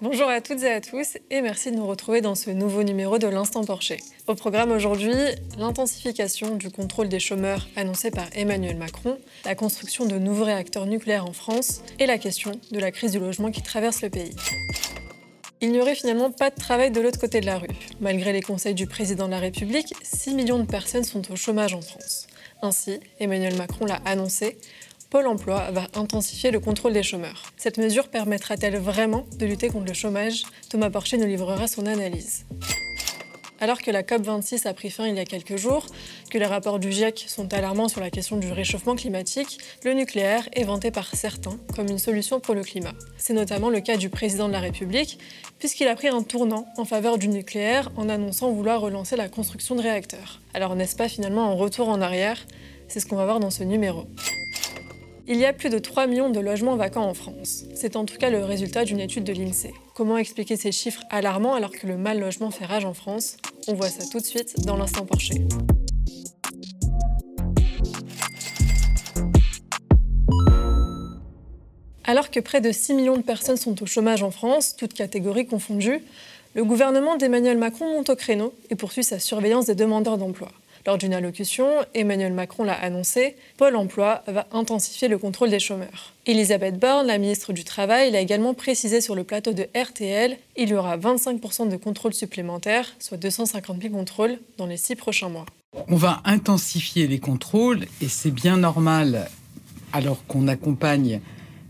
Bonjour à toutes et à tous et merci de nous retrouver dans ce nouveau numéro de l'Instant Porcher. Au programme aujourd'hui, l'intensification du contrôle des chômeurs annoncé par Emmanuel Macron, la construction de nouveaux réacteurs nucléaires en France et la question de la crise du logement qui traverse le pays. Il n'y aurait finalement pas de travail de l'autre côté de la rue. Malgré les conseils du président de la République, 6 millions de personnes sont au chômage en France. Ainsi, Emmanuel Macron l'a annoncé, Pôle Emploi va intensifier le contrôle des chômeurs. Cette mesure permettra-t-elle vraiment de lutter contre le chômage? Thomas Porcher nous livrera son analyse. Alors que la COP26 a pris fin il y a quelques jours, que les rapports du GIEC sont alarmants sur la question du réchauffement climatique, le nucléaire est vanté par certains comme une solution pour le climat. C'est notamment le cas du président de la République, puisqu'il a pris un tournant en faveur du nucléaire en annonçant vouloir relancer la construction de réacteurs. Alors n'est-ce pas finalement un retour en arrière? C'est ce qu'on va voir dans ce numéro. Il y a plus de 3 millions de logements vacants en France. C'est en tout cas le résultat d'une étude de l'INSEE. Comment expliquer ces chiffres alarmants alors que le mal logement fait rage en France? On voit ça tout de suite dans l'instant Porcher. Alors que près de 6 millions de personnes sont au chômage en France, toutes catégories confondues, le gouvernement d'Emmanuel Macron monte au créneau et poursuit sa surveillance des demandeurs d'emploi. Lors d'une allocution, Emmanuel Macron l'a annoncé, Pôle emploi va intensifier le contrôle des chômeurs. Elisabeth Borne, la ministre du Travail, l'a également précisé sur le plateau de RTL, il y aura 25% de contrôles supplémentaires, soit 250 000 contrôles, dans les six prochains mois. On va intensifier les contrôles et c'est bien normal, alors qu'on accompagne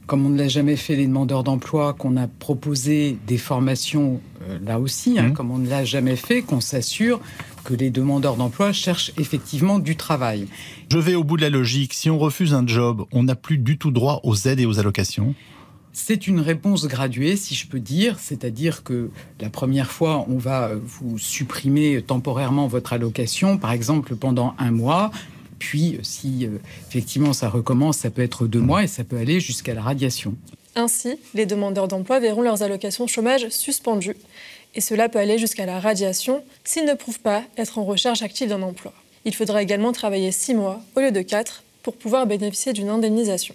comme on ne l'a jamais fait les demandeurs d'emploi, qu'on a proposé des formations euh, là aussi, hein, mmh. comme on ne l'a jamais fait, qu'on s'assure que les demandeurs d'emploi cherchent effectivement du travail. Je vais au bout de la logique. Si on refuse un job, on n'a plus du tout droit aux aides et aux allocations c'est une réponse graduée, si je peux dire, c'est-à-dire que la première fois, on va vous supprimer temporairement votre allocation, par exemple pendant un mois, puis si euh, effectivement ça recommence, ça peut être deux mois et ça peut aller jusqu'à la radiation. Ainsi, les demandeurs d'emploi verront leurs allocations chômage suspendues et cela peut aller jusqu'à la radiation s'ils ne prouvent pas être en recherche active d'un emploi. Il faudra également travailler six mois au lieu de quatre pour pouvoir bénéficier d'une indemnisation.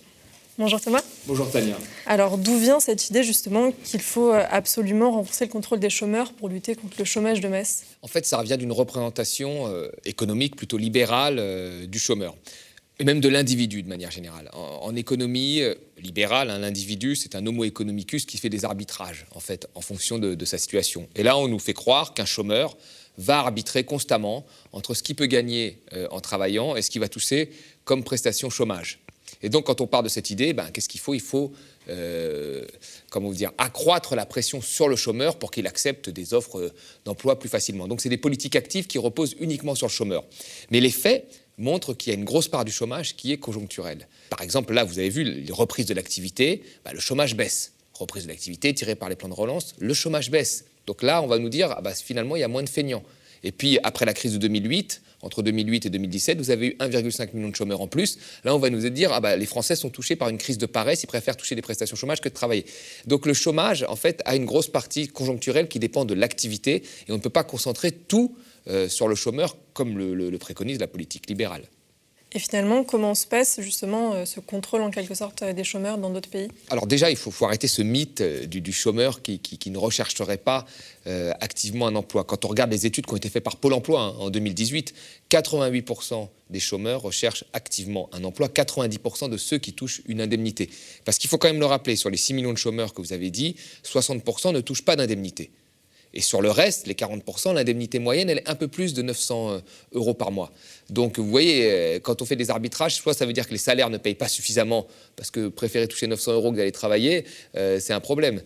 Bonjour Thomas. Bonjour Tania. Alors d'où vient cette idée justement qu'il faut euh, absolument renforcer le contrôle des chômeurs pour lutter contre le chômage de masse? En fait, ça revient d'une représentation euh, économique plutôt libérale euh, du chômeur et même de l'individu de manière générale. En, économie euh, libérale, hein, l'individu, c'est un homo economicus qui fait des arbitrages, en fait, en fonction de, sa situation. Et là, on nous fait croire qu'un chômeur va arbitrer constamment entre ce qu'il peut gagner euh, en travaillant et ce qu'il va toucher comme prestation chômage. Et donc, quand on part de cette idée, ben, qu'est-ce qu'il faut? Il faut, euh, comment vous dire, accroître la pression sur le chômeur pour qu'il accepte des offres d'emploi plus facilement. Donc, c'est des politiques actives qui reposent uniquement sur le chômeur. Mais les faits, montre qu'il y a une grosse part du chômage qui est conjoncturelle. Par exemple, là, vous avez vu les reprises de l'activité, bah, le chômage baisse. Reprise de l'activité tirée par les plans de relance, le chômage baisse. Donc là, on va nous dire, ah bah, finalement, il y a moins de feignants. Et puis, après la crise de 2008, entre 2008 et 2017, vous avez eu 1,5 million de chômeurs en plus. Là, on va nous dire, ah bah, les Français sont touchés par une crise de paresse, ils préfèrent toucher des prestations chômage que de travailler. Donc le chômage, en fait, a une grosse partie conjoncturelle qui dépend de l'activité, et on ne peut pas concentrer tout sur le chômeur, comme le, préconise la politique libérale. Et finalement, comment se passe justement euh, ce contrôle en quelque sorte des chômeurs dans d'autres pays? Alors déjà, il faut, arrêter ce mythe euh, du, chômeur qui, ne rechercherait pas activement un emploi. Quand on regarde les études qui ont été faites par Pôle Emploi hein, en 2018, 88% des chômeurs recherchent activement un emploi, 90% de ceux qui touchent une indemnité. Parce qu'il faut quand même le rappeler, sur les 6 millions de chômeurs que vous avez dit, 60% ne touchent pas d'indemnité. Et sur le reste, les 40%, l'indemnité moyenne, elle est un peu plus de 900 euh, euros par mois. Donc vous voyez, euh, quand on fait des arbitrages, soit ça veut dire que les salaires ne payent pas suffisamment, parce que préférer toucher 900 euros que d'aller travailler, euh, c'est un problème.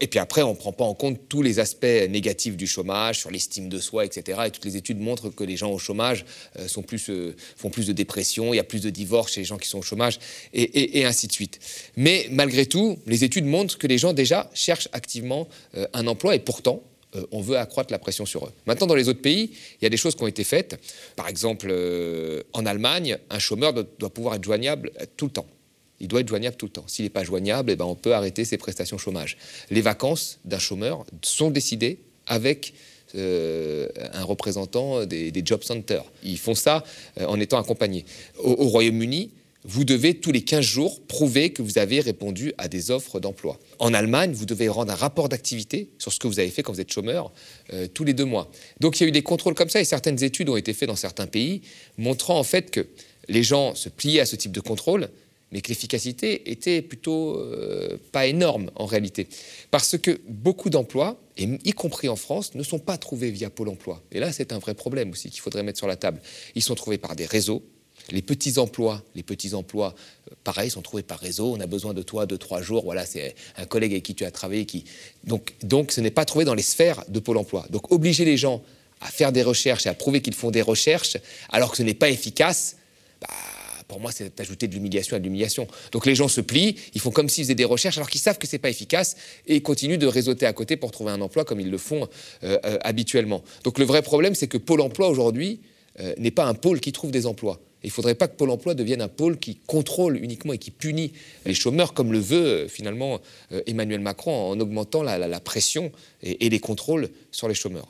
et puis après, on ne prend pas en compte tous les aspects négatifs du chômage, sur l'estime de soi, etc. Et toutes les études montrent que les gens au chômage sont plus, font plus de dépression, il y a plus de divorces chez les gens qui sont au chômage, et, et ainsi de suite. Mais malgré tout, les études montrent que les gens déjà cherchent activement un emploi, et pourtant, euh, on veut accroître la pression sur eux. Maintenant, dans les autres pays, il y a des choses qui ont été faites. Par exemple, euh, en Allemagne, un chômeur doit, pouvoir être joignable tout le temps. Il doit être joignable tout le temps. S'il n'est pas joignable, eh ben, on peut arrêter ses prestations chômage. Les vacances d'un chômeur sont décidées avec euh, un représentant des, job centers. Ils font ça en étant accompagnés. Au, Royaume-Uni, vous devez tous les 15 jours prouver que vous avez répondu à des offres d'emploi. En Allemagne, vous devez rendre un rapport d'activité sur ce que vous avez fait quand vous êtes chômeur euh, tous les deux mois. Donc il y a eu des contrôles comme ça et certaines études ont été faites dans certains pays montrant en fait que les gens se pliaient à ce type de contrôle mais que l'efficacité était plutôt euh, pas énorme en réalité. Parce que beaucoup d'emplois, y compris en France, ne sont pas trouvés via Pôle emploi. Et là, c'est un vrai problème aussi qu'il faudrait mettre sur la table. Ils sont trouvés par des réseaux, les petits emplois, les petits emplois, euh, pareil, sont trouvés par réseau. On a besoin de toi deux, trois jours. Voilà, c'est un collègue avec qui tu as travaillé. Qui... Donc, donc, ce n'est pas trouvé dans les sphères de Pôle emploi. Donc, obliger les gens à faire des recherches et à prouver qu'ils font des recherches alors que ce n'est pas efficace, bah, pour moi, c'est ajouter de l'humiliation à de l'humiliation. Donc les gens se plient, ils font comme s'ils faisaient des recherches alors qu'ils savent que ce n'est pas efficace et continuent de réseauter à côté pour trouver un emploi comme ils le font euh, euh, habituellement. Donc le vrai problème, c'est que Pôle emploi aujourd'hui n'est pas un pôle qui trouve des emplois. Il ne faudrait pas que Pôle emploi devienne un pôle qui contrôle uniquement et qui punit les chômeurs, comme le veut euh, finalement euh, Emmanuel Macron en augmentant la, pression et, les contrôles sur les chômeurs.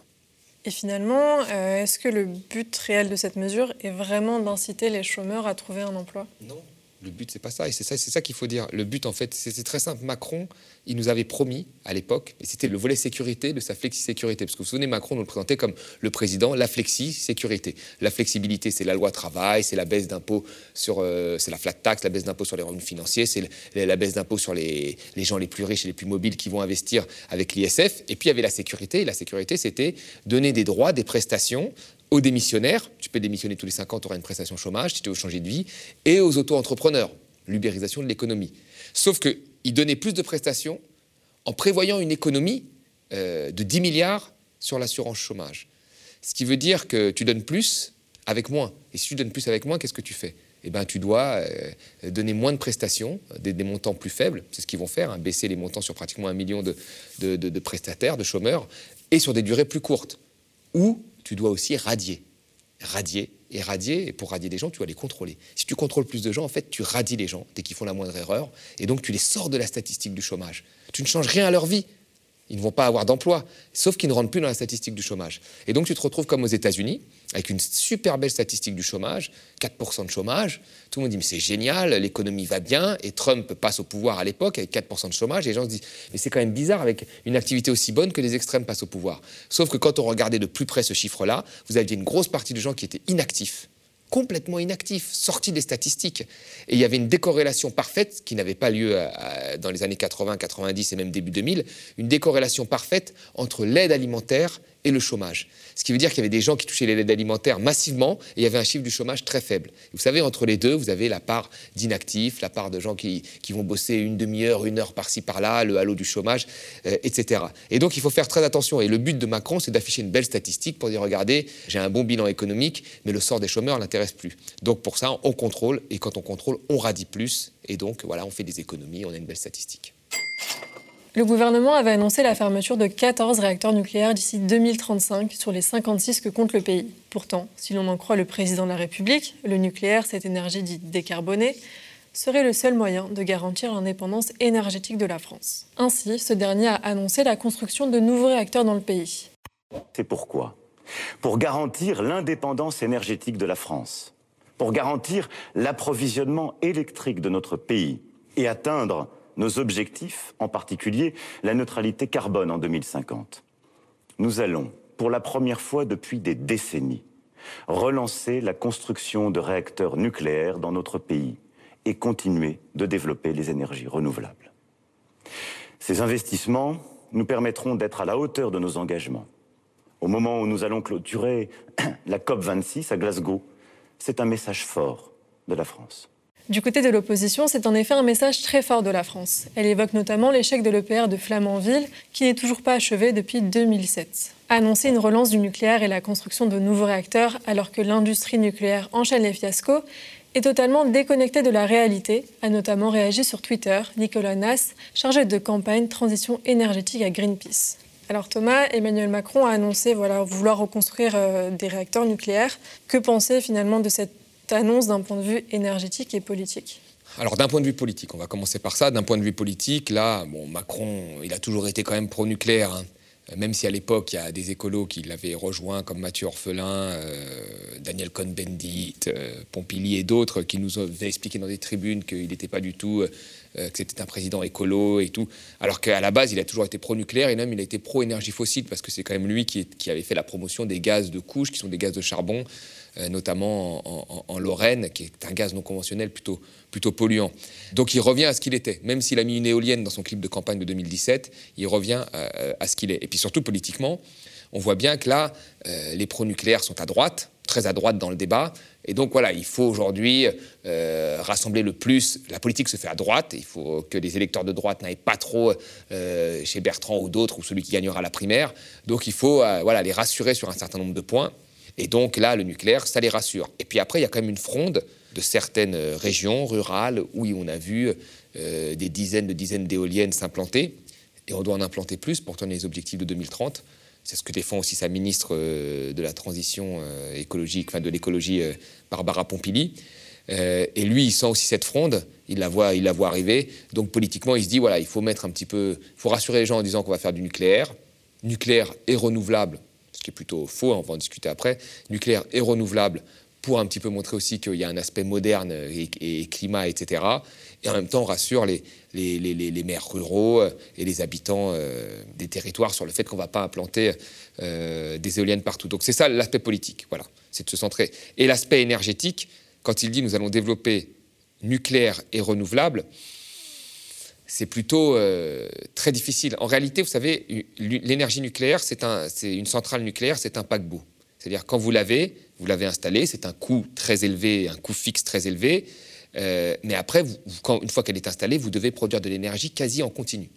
Et finalement, euh, est-ce que le but réel de cette mesure est vraiment d'inciter les chômeurs à trouver un emploi? Non. Le but, c'est pas ça. Et c'est ça, c'est ça qu'il faut dire. Le but, en fait, c'est très simple. Macron, il nous avait promis à l'époque, et c'était le volet sécurité de sa flexi-sécurité. Parce que vous vous souvenez, Macron nous le présentait comme le président, la flexi-sécurité. La flexibilité, c'est la loi travail, c'est la baisse d'impôts sur. Euh, c'est la flat tax, la baisse d'impôts sur les revenus financiers, c'est la baisse d'impôts sur les, les, gens les plus riches et les plus mobiles qui vont investir avec l'ISF. Et puis, il y avait la sécurité. Et la sécurité, c'était donner des droits, des prestations aux démissionnaires, tu peux démissionner tous les 5 ans, tu auras une prestation chômage si tu veux changer de vie, et aux auto-entrepreneurs, l'ubérisation de l'économie. Sauf qu'il donnait plus de prestations en prévoyant une économie euh, de 10 milliards sur l'assurance chômage. Ce qui veut dire que tu donnes plus avec moins. Et si tu donnes plus avec moins, qu'est-ce que tu fais? Eh ben, tu dois euh, donner moins de prestations, des, montants plus faibles, c'est ce qu'ils vont faire, hein, baisser les montants sur pratiquement un million de, de, prestataires, de chômeurs, et sur des durées plus courtes. Ou tu dois aussi radier. Radier et radier, et pour radier des gens, tu dois les contrôler. Si tu contrôles plus de gens, en fait, tu radies les gens dès qu'ils font la moindre erreur, et donc tu les sors de la statistique du chômage. Tu ne changes rien à leur vie. Ils ne vont pas avoir d'emploi, sauf qu'ils ne rentrent plus dans la statistique du chômage. Et donc tu te retrouves comme aux États-Unis, avec une super belle statistique du chômage, 4% de chômage. Tout le monde dit mais c'est génial, l'économie va bien, et Trump passe au pouvoir à l'époque avec 4% de chômage, et les gens se disent mais c'est quand même bizarre avec une activité aussi bonne que les extrêmes passent au pouvoir. Sauf que quand on regardait de plus près ce chiffre-là, vous aviez une grosse partie de gens qui étaient inactifs complètement inactif, sorti des statistiques. Et il y avait une décorrélation parfaite, qui n'avait pas lieu dans les années 80, 90 et même début 2000, une décorrélation parfaite entre l'aide alimentaire et le chômage. Ce qui veut dire qu'il y avait des gens qui touchaient l'aide alimentaire massivement et il y avait un chiffre du chômage très faible. vous savez, entre les deux, vous avez la part d'inactifs, la part de gens qui, qui vont bosser une demi-heure, une heure par-ci par-là, le halo du chômage, euh, etc. Et donc il faut faire très attention. Et le but de Macron, c'est d'afficher une belle statistique pour dire regardez, j'ai un bon bilan économique, mais le sort des chômeurs l'intéresse plus. Donc pour ça, on contrôle et quand on contrôle, on radie plus. Et donc voilà, on fait des économies, on a une belle statistique. Le gouvernement avait annoncé la fermeture de 14 réacteurs nucléaires d'ici 2035 sur les 56 que compte le pays. Pourtant, si l'on en croit le président de la République, le nucléaire, cette énergie dite décarbonée, serait le seul moyen de garantir l'indépendance énergétique de la France. Ainsi, ce dernier a annoncé la construction de nouveaux réacteurs dans le pays. C'est pourquoi? Pour garantir l'indépendance énergétique de la France, pour garantir l'approvisionnement électrique de notre pays et atteindre nos objectifs, en particulier la neutralité carbone en 2050. Nous allons, pour la première fois depuis des décennies, relancer la construction de réacteurs nucléaires dans notre pays et continuer de développer les énergies renouvelables. Ces investissements nous permettront d'être à la hauteur de nos engagements. Au moment où nous allons clôturer la COP26 à Glasgow, c'est un message fort de la France. Du côté de l'opposition, c'est en effet un message très fort de la France. Elle évoque notamment l'échec de l'EPR de Flamanville, qui n'est toujours pas achevé depuis 2007. Annoncer une relance du nucléaire et la construction de nouveaux réacteurs alors que l'industrie nucléaire enchaîne les fiascos est totalement déconnecté de la réalité, a notamment réagi sur Twitter Nicolas Nass, chargé de campagne transition énergétique à Greenpeace. Alors Thomas, Emmanuel Macron a annoncé voilà, vouloir reconstruire euh, des réacteurs nucléaires. Que penser finalement de cette annonce d'un point de vue énergétique et politique alors d'un point de vue politique, on va commencer par ça. D'un point de vue politique, là, bon, Macron, il a toujours été quand même pro-nucléaire. Hein. même si à l'époque, il y a des écolos qui l'avaient rejoint, comme Mathieu Orphelin, Daniel Cohn-Bendit, Pompili et d'autres, qui nous avaient expliqué dans des tribunes qu'il n'était pas du tout euh, que c'était un président écolo et tout, alors qu'à la base, il a toujours été pro-nucléaire et même il a été pro-énergie fossile, parce que c'est quand même lui qui, avait fait la promotion des gaz de couche, qui sont des gaz de charbon, euh, notamment en, Lorraine, qui est un gaz non conventionnel plutôt, plutôt polluant. Donc il revient à ce qu'il était. Même s'il a mis une éolienne dans son clip de campagne de 2017, il revient euh, à, ce qu'il est. Et puis surtout politiquement, on voit bien que là, les pro-nucléaires sont à droite, très à droite dans le débat. Et donc voilà, il faut aujourd'hui euh, rassembler le plus. La politique se fait à droite. Il faut que les électeurs de droite n'aillent pas trop euh, chez Bertrand ou d'autres ou celui qui gagnera la primaire. Donc il faut euh, voilà, les rassurer sur un certain nombre de points. Et donc là, le nucléaire, ça les rassure. Et puis après, il y a quand même une fronde de certaines régions rurales où on a vu des dizaines de dizaines d'éoliennes s'implanter. Et on doit en implanter plus pour tenir les objectifs de 2030. C'est ce que défend aussi sa ministre euh, de la transition euh, écologique, enfin de l'écologie, euh, Barbara Pompili. et lui, il sent aussi cette fronde, il la voit, il la voit arriver. Donc politiquement, il se dit voilà, il faut mettre un petit peu, faut rassurer les gens en disant qu'on va faire du nucléaire, nucléaire et renouvelable, qui est plutôt faux, hein, on va en discuter après. Nucléaire et renouvelable pour un petit peu montrer aussi qu'il y a un aspect moderne et, climat, etc. Et en même temps, on rassure les, les, les, maires ruraux euh, et les habitants euh, des territoires sur le fait qu'on ne va pas implanter euh, des éoliennes partout. Donc c'est ça l'aspect politique, voilà, c'est de se centrer. Et l'aspect énergétique, quand il dit nous allons développer nucléaire et renouvelable, c'est plutôt très difficile. En réalité, vous savez, l'énergie nucléaire, c'est un, une centrale nucléaire, c'est un paquebot. C'est-à-dire quand vous l'avez, vous l'avez installé, c'est un coût très élevé, un coût fixe très élevé. Euh, mais après, une fois qu'elle est installée, vous devez produire de l'énergie quasi en continu.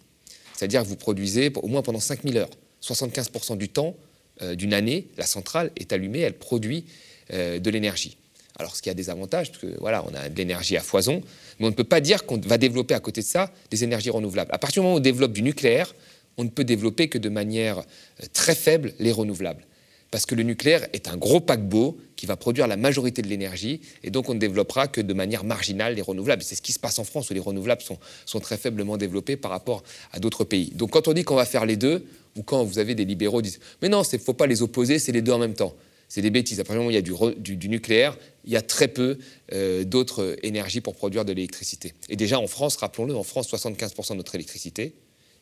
C'est-à-dire que vous produisez au moins pendant 5000 heures. 75% du temps euh, d'une année, la centrale est allumée, elle produit euh, de l'énergie. Alors, ce qui a des avantages, parce que voilà, on a de l'énergie à foison, mais on ne peut pas dire qu'on va développer à côté de ça des énergies renouvelables. À partir du moment où on développe du nucléaire, on ne peut développer que de manière très faible les renouvelables parce que le nucléaire est un gros paquebot qui va produire la majorité de l'énergie, et donc on ne développera que de manière marginale les renouvelables. C'est ce qui se passe en France, où les renouvelables sont, sont très faiblement développés par rapport à d'autres pays. Donc quand on dit qu'on va faire les deux, ou quand vous avez des libéraux qui disent « mais non, il ne faut pas les opposer, c'est les deux en même temps ». C'est des bêtises. À partir du moment où il y a du, nucléaire, il y a très peu euh, d'autres énergies pour produire de l'électricité. Et déjà en France, rappelons-le, en France, 75% de notre électricité,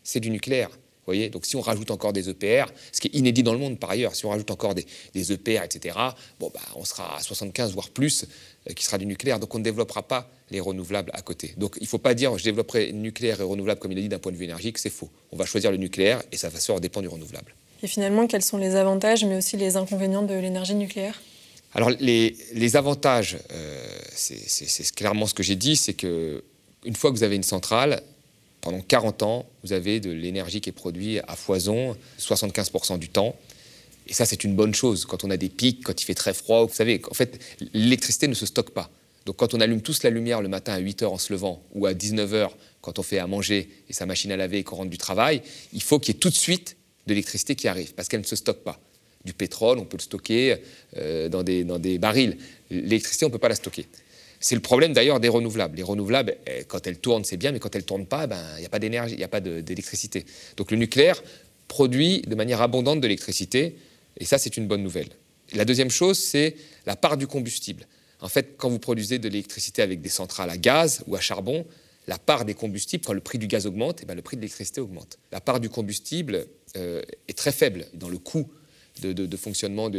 c'est du nucléaire voyez Donc si on rajoute encore des EPR, ce qui est inédit dans le monde par ailleurs, si on rajoute encore des, EPR, etc., bon, bah, on sera à 75 voire plus euh, qui sera du nucléaire. Donc on ne développera pas les renouvelables à côté. Donc il ne faut pas dire je développerai nucléaire et renouvelable comme il a dit d'un point de vue énergique, c'est faux. On va choisir le nucléaire et ça va se dépend du renouvelable. Et finalement, quels sont les avantages mais aussi les inconvénients de l'énergie nucléaire? Alors les, avantages, euh, c'est clairement ce que j'ai dit, c'est que une fois que vous avez une centrale, pendant 40 ans, vous avez de l'énergie qui est produite à foison, 75% du temps. Et ça, c'est une bonne chose. Quand on a des pics, quand il fait très froid, vous savez, en fait, l'électricité ne se stocke pas. Donc quand on allume tous la lumière le matin à 8 h en se levant ou à 19 h quand on fait à manger et sa machine à laver et qu'on rentre du travail, il faut qu'il y ait tout de suite de l'électricité qui arrive parce qu'elle ne se stocke pas. Du pétrole, on peut le stocker euh, dans, des, dans des barils. L'électricité, on ne peut pas la stocker. C'est le problème d'ailleurs des renouvelables. Les renouvelables, eh, quand elles tournent, c'est bien, mais quand elles ne tournent pas, ben, il n'y a pas d'énergie, il n'y a pas d'électricité. Donc le nucléaire produit de manière abondante de l'électricité, et ça, c'est une bonne nouvelle. La deuxième chose, c'est la part du combustible. En fait, quand vous produisez de l'électricité avec des centrales à gaz ou à charbon, la part des combustibles, quand le prix du gaz augmente, eh ben, le prix de l'électricité augmente. La part du combustible euh, est très faible dans le coût de, fonctionnement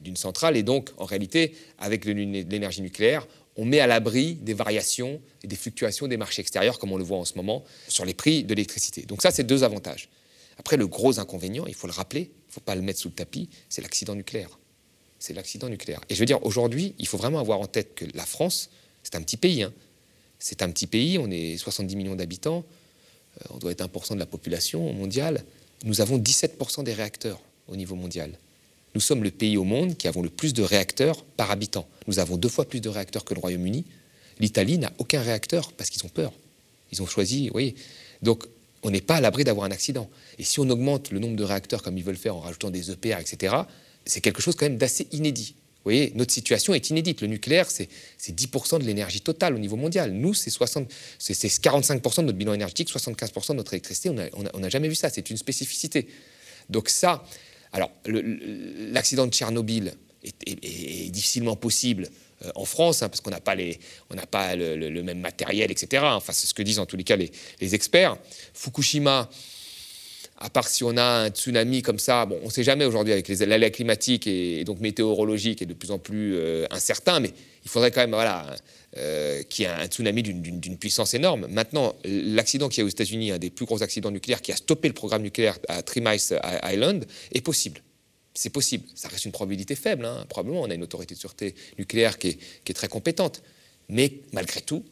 d'une centrale. Et donc, en réalité, avec l'énergie nucléaire, on met à l'abri des variations et des fluctuations des marchés extérieurs, comme on le voit en ce moment, sur les prix de l'électricité. Donc ça, c'est deux avantages. Après, le gros inconvénient, il faut le rappeler, il ne faut pas le mettre sous le tapis, c'est l'accident nucléaire. C'est l'accident nucléaire. Et je veux dire, aujourd'hui, il faut vraiment avoir en tête que la France, c'est un petit pays. Hein. C'est un petit pays, on est 70 millions d'habitants, euh, on doit être 1% de la population mondiale. Nous avons 17% des réacteurs au niveau mondial. Nous sommes le pays au monde qui avons le plus de réacteurs par habitant. Nous avons deux fois plus de réacteurs que le Royaume-Uni. L'Italie n'a aucun réacteur parce qu'ils ont peur. Ils ont choisi, oui. Donc, on n'est pas à l'abri d'avoir un accident. Et si on augmente le nombre de réacteurs comme ils veulent faire en rajoutant des EPR, etc., c'est quelque chose quand même d'assez inédit. Vous voyez, notre situation est inédite. Le nucléaire, c'est 10% de l'énergie totale au niveau mondial. Nous, c'est 45% de notre bilan énergétique, 75% de notre électricité. On n'a jamais vu ça. C'est une spécificité. Donc ça, alors l'accident de Tchernobyl est, difficilement possible euh, en France, hein, parce qu'on n'a pas, les, on pas le, même matériel, etc. Enfin, c'est ce que disent en tous les cas les, les experts. Fukushima, à part si on a un tsunami comme ça, bon, on ne sait jamais aujourd'hui avec les aléas climatiques et, donc météorologiques est de plus en plus euh, incertain, mais il faudrait quand même voilà, euh, qu'il y ait un tsunami d'une puissance énorme. Maintenant, l'accident qu'il y a aux États-Unis, un des plus gros accidents nucléaires qui a stoppé le programme nucléaire à Three Miles Island, est possible. C'est possible. Ça reste une probabilité faible. Hein. Probablement, on a une autorité de sûreté nucléaire qui est, qui est très compétente. Mais malgré tout,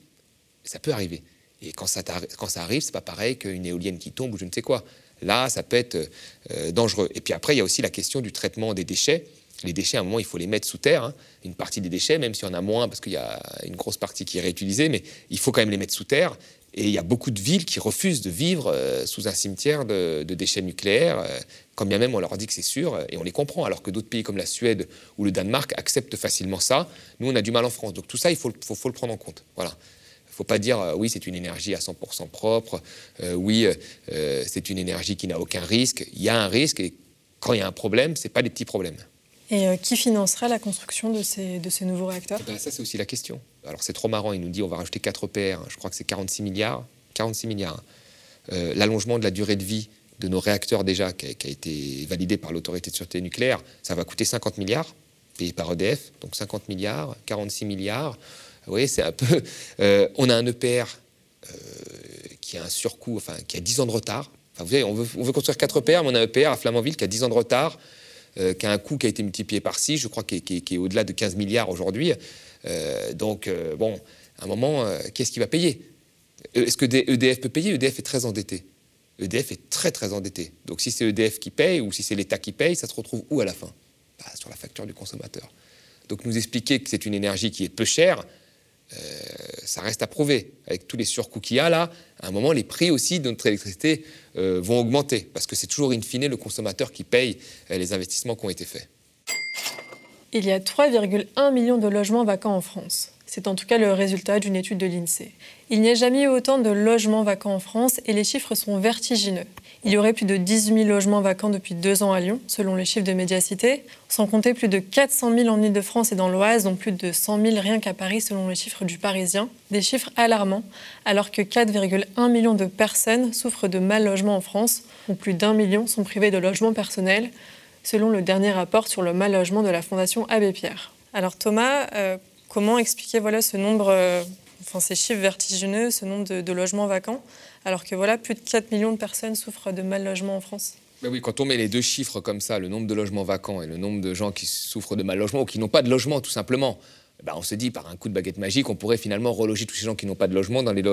ça peut arriver. Et quand ça, quand ça arrive, c'est pas pareil qu'une éolienne qui tombe ou je ne sais quoi. Là, ça peut être euh, dangereux. Et puis après, il y a aussi la question du traitement des déchets. Les déchets, à un moment, il faut les mettre sous terre. Hein. Une partie des déchets, même s'il y en a moins, parce qu'il y a une grosse partie qui est réutilisée, mais il faut quand même les mettre sous terre. Et il y a beaucoup de villes qui refusent de vivre euh, sous un cimetière de, déchets nucléaires, euh, quand bien même on leur dit que c'est sûr, et on les comprend, alors que d'autres pays comme la Suède ou le Danemark acceptent facilement ça. Nous, on a du mal en France. Donc tout ça, il faut le prendre en compte. Voilà. Il ne faut pas dire euh, oui, c'est une énergie à 100% propre, euh, oui, euh, c'est une énergie qui n'a aucun risque. Il y a un risque et quand il y a un problème, ce n'est pas des petits problèmes. Et qui financera la construction de ces, de ces nouveaux réacteurs? Eh ben, Ça, c'est aussi la question. Alors, c'est trop marrant. Il nous dit on va rajouter 4 EPR. Je crois que c'est 46 milliards. 46 milliards. L'allongement de la durée de vie de nos réacteurs, déjà, qui a, qui a été validé par l'autorité de sûreté nucléaire, ça va coûter 50 milliards, payé par EDF. Donc 50 milliards, 46 milliards. Vous voyez, c'est un peu. Euh, on a un EPR euh, qui a un surcoût, enfin, qui a 10 ans de retard. Enfin, vous savez, on veut, construire 4 EPR, mais on a un EPR à Flamanville qui a 10 ans de retard, euh, qui a un coût qui a été multiplié par 6, je crois, qui est, au-delà de 15 milliards aujourd'hui. donc, bon, à un moment, qu'est-ce qui va payer? Est-ce que EDF peut payer? EDF est très endetté. EDF est très très endetté. Donc si c'est EDF qui paye ou si c'est l'État qui paye, ça se retrouve où à la fin? Bah, Sur la facture du consommateur. Donc nous expliquer que c'est une énergie qui est peu chère, euh, ça reste à prouver. Avec tous les surcoûts qu'il y a là, à un moment, les prix aussi de notre électricité euh, vont augmenter, parce que c'est toujours in fine le consommateur qui paye euh, les investissements qui ont été faits. Il y a 3,1 millions de logements vacants en France. C'est en tout cas le résultat d'une étude de l'INSEE. Il n'y a jamais eu autant de logements vacants en France et les chiffres sont vertigineux. Il y aurait plus de 18 000 logements vacants depuis deux ans à Lyon, selon les chiffres de Médiacité, sans compter plus de 400 000 en Ile-de-France et dans l'Oise, dont plus de 100 000 rien qu'à Paris, selon les chiffres du Parisien. Des chiffres alarmants, alors que 4,1 millions de personnes souffrent de mal logement en France, où plus d'un million sont privés de logement personnel, selon le dernier rapport sur le mal logement de la Fondation Abbé Pierre. Alors Thomas, euh, comment expliquer voilà, ce nombre, euh, enfin ces chiffres vertigineux, ce nombre de logements vacants alors que voilà, plus de 4 millions de personnes souffrent de mal logement en France. Ben oui, quand on met les deux chiffres comme ça, le nombre de logements vacants et le nombre de gens qui souffrent de mal logement ou qui n'ont pas de logement tout simplement, ben on se dit par un coup de baguette magique, on pourrait finalement reloger tous ces gens qui n'ont pas de logement dans les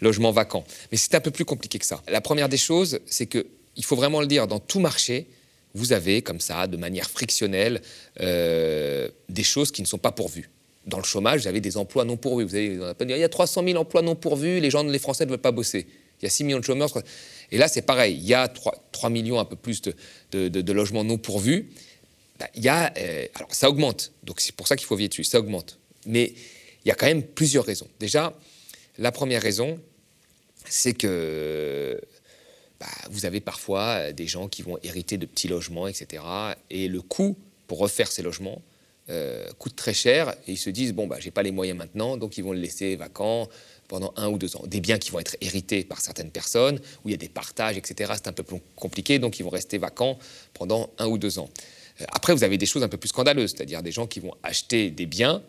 logements vacants. Mais c'est un peu plus compliqué que ça. La première des choses, c'est que il faut vraiment le dire, dans tout marché, vous avez comme ça, de manière frictionnelle, euh, des choses qui ne sont pas pourvues. Dans le chômage, vous avez des emplois non pourvus. Vous avez, il y a 300 000 emplois non pourvus, les gens, les Français ne veulent pas bosser. Il y a 6 millions de chômeurs. Et là, c'est pareil. Il y a 3, millions, un peu plus de, logements non pourvus. Bah, il y a, euh, alors, ça augmente. Donc, c'est pour ça qu'il faut veiller dessus. Ça augmente. Mais il y a quand même plusieurs raisons. Déjà, la première raison, c'est que bah, vous avez parfois des gens qui vont hériter de petits logements, etc. Et le coût pour refaire ces logements euh, coûte très cher. Et ils se disent, bon, bah, j'ai pas les moyens maintenant, donc ils vont le laisser vacant pendant un ou deux ans. Des biens qui vont être hérités par certaines personnes, où il y a des partages, etc. C'est un peu plus compliqué, donc ils vont rester vacants pendant un ou deux ans. Euh, après, vous avez des choses un peu plus scandaleuses, c'est-à-dire des gens qui vont acheter des biens,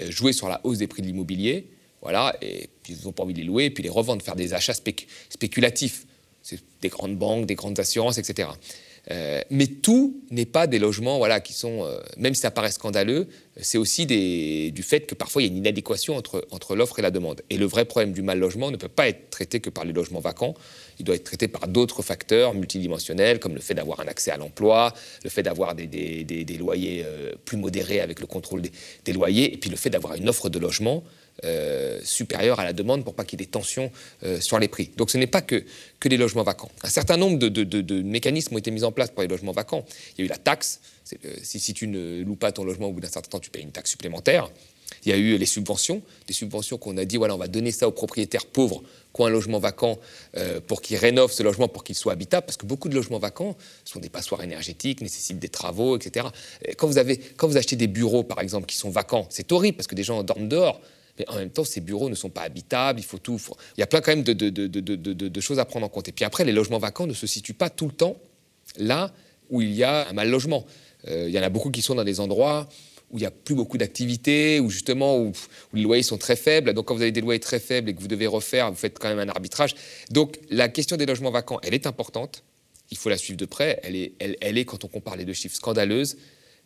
euh, jouer sur la hausse des prix de l'immobilier, voilà, et puis ils n'ont pas envie de les louer, puis les revendre, faire des achats spéculatifs. C'est des grandes banques, des grandes assurances, etc. Euh, mais tout n'est pas des logements voilà, qui sont, euh, même si ça paraît scandaleux, c'est aussi du fait que parfois il y a une inadéquation entre, entre l'offre et la demande. Et le vrai problème du mal logement ne peut pas être traité que par les logements vacants, il doit être traité par d'autres facteurs multidimensionnels, comme le fait d'avoir un accès à l'emploi, le fait d'avoir des, des, des, loyers euh, plus modérés avec le contrôle des, loyers, et puis le fait d'avoir une offre de logement euh, supérieure à la demande pour pas qu'il y ait des tensions euh, sur les prix. Donc ce n'est pas que, que les logements vacants. Un certain nombre de, de, mécanismes ont été mis en place pour les logements vacants. Il y a eu la taxe. si, si, tu ne loues pas ton logement au bout d'un certain temps, tu payes une taxe supplémentaire. Il y a eu les subventions, des subventions qu'on a dit, voilà, on va donner ça aux propriétaires pauvres qui ont un logement vacant euh, pour qu'ils rénovent ce logement pour qu'il soit habitable, parce que beaucoup de logements vacants sont des passoires énergétiques, nécessitent des travaux, etc. quand, vous avez, quand vous achetez des bureaux, par exemple, qui sont vacants, c'est horrible, parce que des gens dorment dehors. Mais en même temps, ces bureaux ne sont pas habitables, il faut tout. Il y a plein quand même de, choses à prendre en compte. Et puis après, les logements vacants ne se situent pas tout le temps là où il y a un mal logement. Euh, il y en a beaucoup qui sont dans des endroits où il n'y a plus beaucoup d'activités, où justement où, les loyers sont très faibles. Donc quand vous avez des loyers très faibles et que vous devez refaire, vous faites quand même un arbitrage. Donc la question des logements vacants, elle est importante. Il faut la suivre de près. Elle est quand on compare les deux chiffres, scandaleuse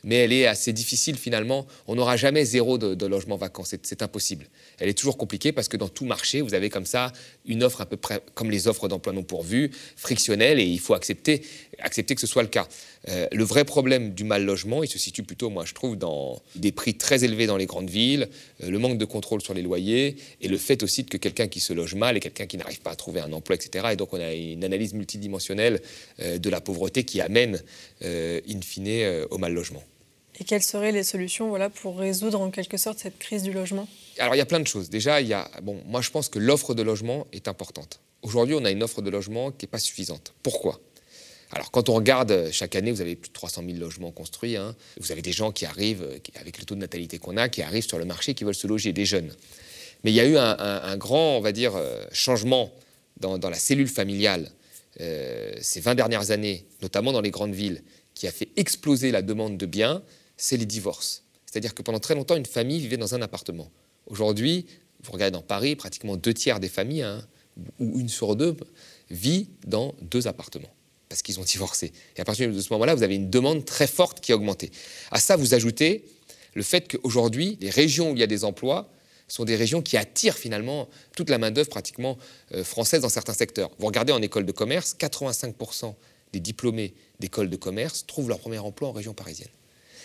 mais elle est assez difficile finalement. On n'aura jamais zéro de, logements vacants, c'est impossible. Elle est toujours compliquée parce que dans tout marché, vous avez comme ça une offre à peu près comme les offres d'emploi non pourvus, frictionnelle, et il faut accepter, accepter que ce soit le cas. Euh, le vrai problème du mal logement, il se situe plutôt, moi je trouve, dans des prix très élevés dans les grandes villes, euh, le manque de contrôle sur les loyers, et le fait aussi que quelqu'un qui se loge mal est quelqu'un qui n'arrive pas à trouver un emploi, etc. Et donc on a une analyse multidimensionnelle euh, de la pauvreté qui amène, in fine, au mal logement. Et quelles seraient les solutions voilà, pour résoudre en quelque sorte cette crise du logement? Alors il y a plein de choses. Déjà, il y a, bon, moi je pense que l'offre de logement est importante. Aujourd'hui, on a une offre de logement qui n'est pas suffisante. Pourquoi? Alors, quand on regarde, chaque année, vous avez plus de 300 000 logements construits. Hein. Vous avez des gens qui arrivent, avec le taux de natalité qu'on a, qui arrivent sur le marché, qui veulent se loger, des jeunes. Mais il y a eu un, grand, on va dire, euh, changement dans, la cellule familiale euh, ces 20 dernières années, notamment dans les grandes villes, qui a fait exploser la demande de biens c'est les divorces. C'est-à-dire que pendant très longtemps, une famille vivait dans un appartement. Aujourd'hui, vous regardez dans Paris, pratiquement deux tiers des familles, hein, ou une sur deux, vit dans deux appartements parce qu'ils ont divorcé. Et à partir de ce moment-là, vous avez une demande très forte qui a augmenté. À ça, vous ajoutez le fait qu'aujourd'hui, les régions où il y a des emplois sont des régions qui attirent finalement toute la main-d'œuvre pratiquement euh, française dans certains secteurs. Vous regardez en école de commerce, 85% des diplômés d'école de commerce trouvent leur premier emploi en région parisienne.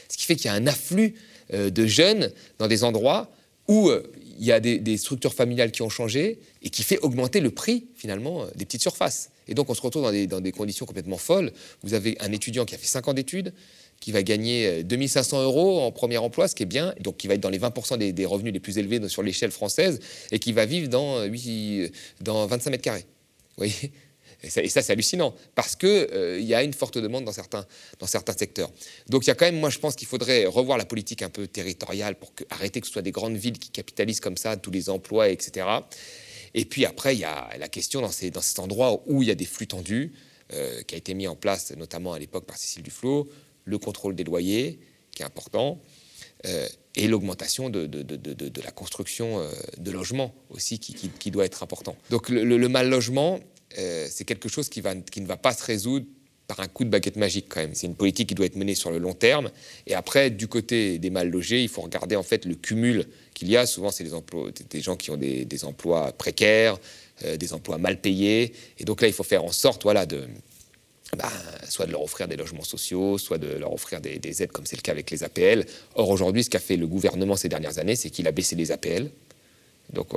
Ce qui fait qu'il y a un afflux euh, de jeunes dans des endroits où euh, il y a des, structures familiales qui ont changé et qui fait augmenter le prix finalement euh, des petites surfaces. Et donc on se retrouve dans des, conditions complètement folles. Vous avez un étudiant qui a fait 5 ans d'études, qui va gagner 2500 euros en premier emploi, ce qui est bien, donc qui va être dans les 20% des, revenus les plus élevés sur l'échelle française, et qui va vivre dans, dans 25 mètres carrés. Vous voyez? Et ça, c'est hallucinant, parce qu'il euh, y a une forte demande dans certains, dans certains secteurs. Donc il y a quand même, moi je pense qu'il faudrait revoir la politique un peu territoriale pour arrêter que ce soit des grandes villes qui capitalisent comme ça tous les emplois, etc. Et puis après, il y a la question dans, ces, dans cet endroit où il y a des flux tendus, euh, qui a été mis en place notamment à l'époque par Cécile Duflot, le contrôle des loyers, qui est important, euh, et l'augmentation de, de, de, la construction de logements aussi, qui, qui, doit être important. Donc le mal logement, euh, c'est quelque chose qui, ne va pas se résoudre par un coup de baguette magique quand même. C'est une politique qui doit être menée sur le long terme. Et après, du côté des mal logés, il faut regarder en fait le cumul qu'il y a. Souvent, c'est des, des gens qui ont des, emplois précaires, euh, des emplois mal payés. Et donc là, il faut faire en sorte, voilà, bah, soit de leur offrir des logements sociaux, soit de leur offrir des, aides, comme c'est le cas avec les APL. Or, aujourd'hui, ce qu'a fait le gouvernement ces dernières années, c'est qu'il a baissé les APL. Donc,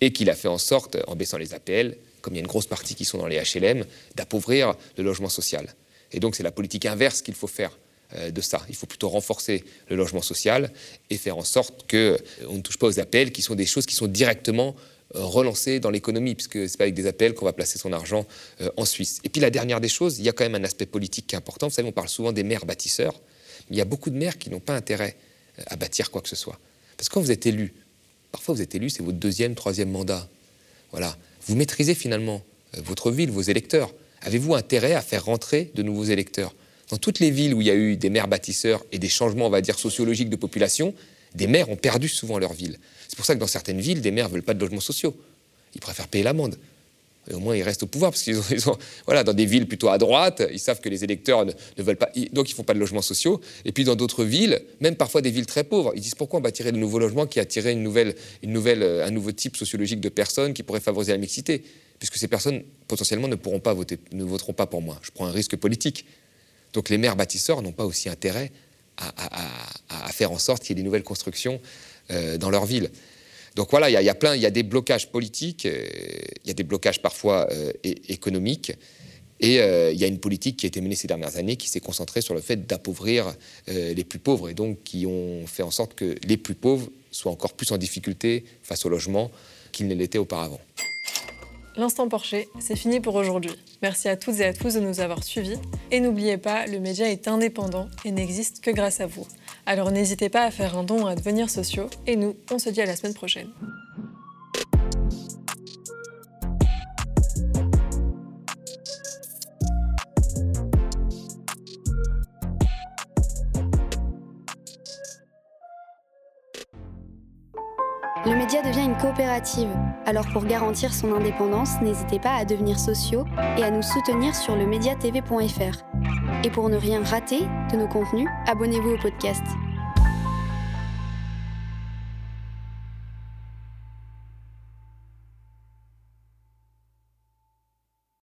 Et qu'il a fait en sorte, en baissant les APL, comme il y a une grosse partie qui sont dans les HLM, d'appauvrir le logement social. Et donc c'est la politique inverse qu'il faut faire euh, de ça. Il faut plutôt renforcer le logement social et faire en sorte qu'on euh, ne touche pas aux appels qui sont des choses qui sont directement euh, relancées dans l'économie, puisque ce n'est pas avec des appels qu'on va placer son argent en Suisse. Et puis la dernière des choses, il y a quand même un aspect politique qui est important. Vous savez, on parle souvent des maires bâtisseurs, il y a beaucoup de maires qui n'ont pas intérêt à bâtir quoi que ce soit. Parce que quand vous êtes élu, parfois vous êtes élu, c'est votre deuxième, troisième mandat. Voilà. Vous maîtrisez finalement euh, votre ville, vos électeurs. Avez-vous intérêt à faire rentrer de nouveaux électeurs? Dans toutes les villes où il y a eu des maires bâtisseurs et des changements, on va dire, sociologiques de population, des maires ont perdu souvent leur ville. C'est pour ça que dans certaines villes, des maires ne veulent pas de logements sociaux. Ils préfèrent payer l'amende. Au moins, ils restent au pouvoir, parce qu'ils ont, voilà, dans des villes plutôt à droite, ils savent que les électeurs ne, veulent pas, donc ils ne font pas de logements sociaux. Et puis dans d'autres villes, même parfois des villes très pauvres, ils disent pourquoi on bâtirait de nouveaux logements qui attiraient une nouvelle, euh, un nouveau type sociologique de personnes qui pourrait favoriser la mixité, puisque ces personnes potentiellement ne pourront pas voter, ne voteront pas pour moi. Je prends un risque politique. Donc les maires bâtisseurs n'ont pas aussi intérêt à, faire en sorte qu'il y ait des nouvelles constructions euh, dans leur ville. Donc voilà, il y, a plein, il y a des blocages politiques, euh, il y a des blocages parfois euh, économiques, et euh, il y a une politique qui a été menée ces dernières années qui s'est concentrée sur le fait d'appauvrir les plus pauvres, et donc qui ont fait en sorte que les plus pauvres soient encore plus en difficulté face au logement qu'ils ne l'étaient auparavant. L'instant Porcher, c'est fini pour aujourd'hui. Merci à toutes et à tous de nous avoir suivis. Et n'oubliez pas, le média est indépendant et n'existe que grâce à vous. Alors n'hésitez pas à faire un don à devenir sociaux. Et nous, on se dit à la semaine prochaine. Le média devient une coopérative. Alors pour garantir son indépendance, n'hésitez pas à devenir sociaux et à nous soutenir sur le mediatv.fr. Et pour ne rien rater de nos contenus, abonnez-vous au podcast.